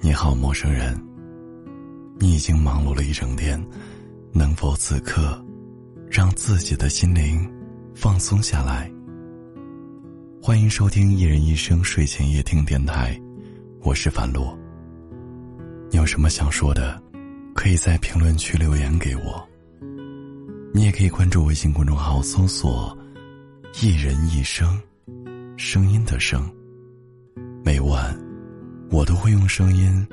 你好，陌生人。你已经忙碌了一整天，能否此刻让自己的心灵放松下来？欢迎收听《一人一生睡前夜听电台》，我是樊洛。你有什么想说的，可以在评论区留言给我。你也可以关注微信公众号，搜索“一人一生”，声音的声。每晚，我都会用声音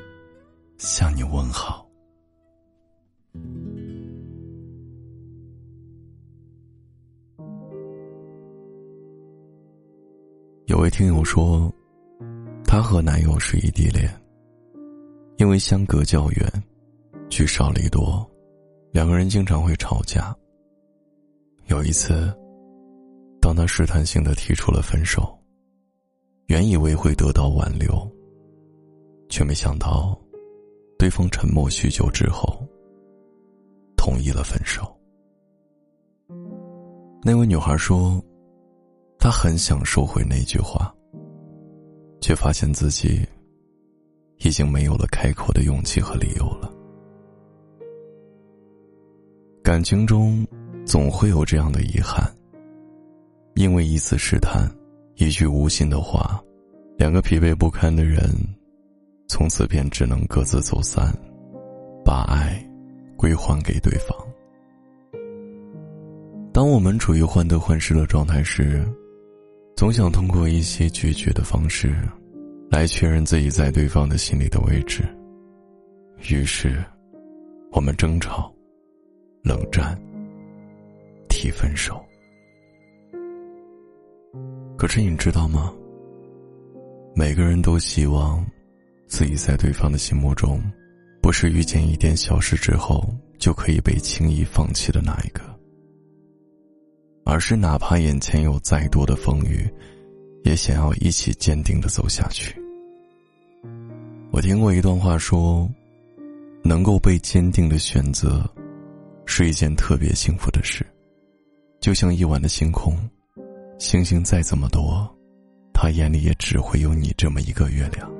向你问好。有位听友说，她和男友是异地恋，因为相隔较远，聚少离多，两个人经常会吵架。有一次，当他试探性的提出了分手，原以为会得到挽留，却没想到，对方沉默许久之后，同意了分手。那位女孩说。她很想收回那句话，却发现自己已经没有了开口的勇气和理由了。感情中总会有这样的遗憾，因为一次试探，一句无心的话，两个疲惫不堪的人，从此便只能各自走散，把爱归还给对方。当我们处于患得患失的状态时，总想通过一些拒绝的方式，来确认自己在对方的心里的位置。于是，我们争吵、冷战、提分手。可是你知道吗？每个人都希望自己在对方的心目中，不是遇见一点小事之后就可以被轻易放弃的那一个。而是哪怕眼前有再多的风雨，也想要一起坚定的走下去。我听过一段话说，能够被坚定的选择，是一件特别幸福的事。就像夜晚的星空，星星再怎么多，他眼里也只会有你这么一个月亮。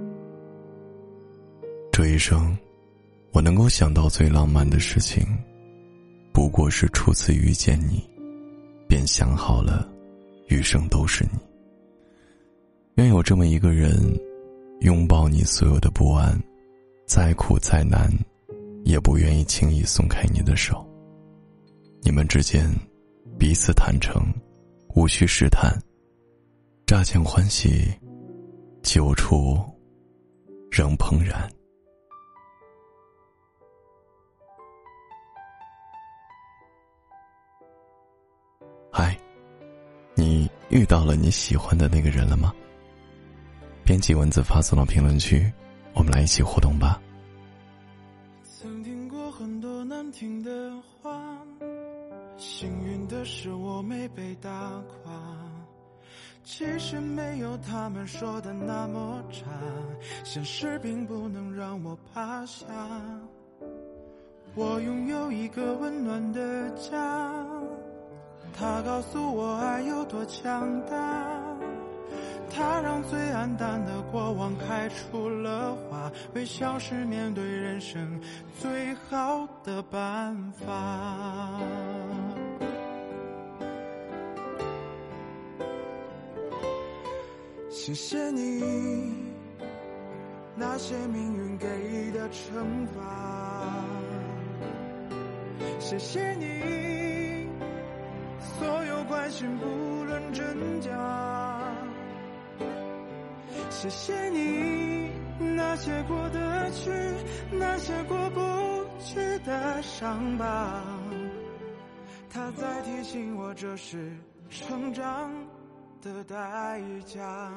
这一生，我能够想到最浪漫的事情，不过是初次遇见你。便想好了，余生都是你。愿有这么一个人，拥抱你所有的不安，再苦再难，也不愿意轻易松开你的手。你们之间彼此坦诚，无需试探，乍见欢喜，久处仍怦然。嗨，你遇到了你喜欢的那个人了吗？编辑文字发送到评论区，我们来一起互动吧。曾听过很多难听的话，幸运的是我没被打垮。其实没有他们说的那么差，现实并不能让我趴下。我拥有一个温暖的家。他告诉我爱有多强大，他让最黯淡的过往开出了花，微笑是面对人生最好的办法。谢谢你那些命运给的惩罚，谢谢你。所有关心不论真假，谢谢你那些过得去，那些过不去的伤疤，它在提醒我这是成长的代价。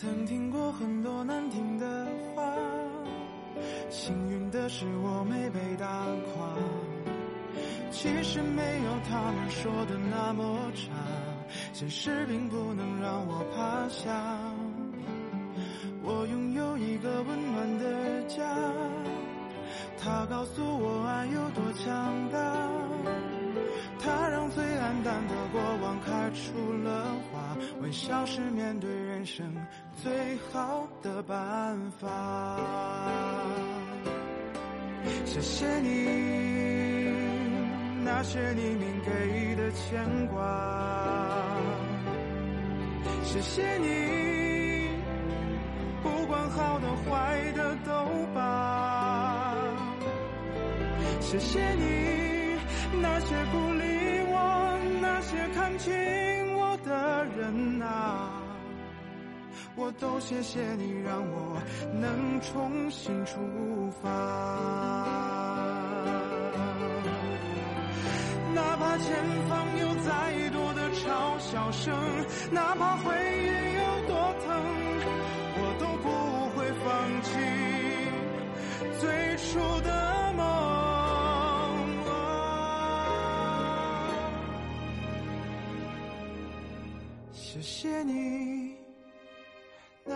曾听过很多难听的话，幸运的是我没被打垮。其实没有他们说的那么差，现实并不能让我趴下。我拥有一个温暖的家。告诉我爱有多强大，它让最黯淡的过往开出了花，微笑是面对人生最好的办法。谢谢你，那些匿名给的牵挂。谢谢你，不管好的坏的都罢。谢谢你，那些鼓励我、那些看清我的人啊，我都谢谢你，让我能重新出发。哪怕前方有再多的嘲笑声，哪怕回忆有多疼，我都不会放弃最初的梦。谢谢你，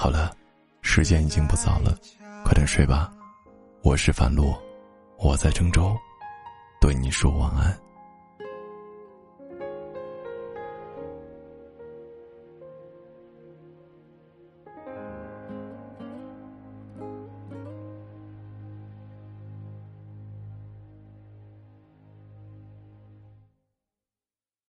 好了，时间已经不早了，快点睡吧。我是樊露，我在郑州，对你说晚安。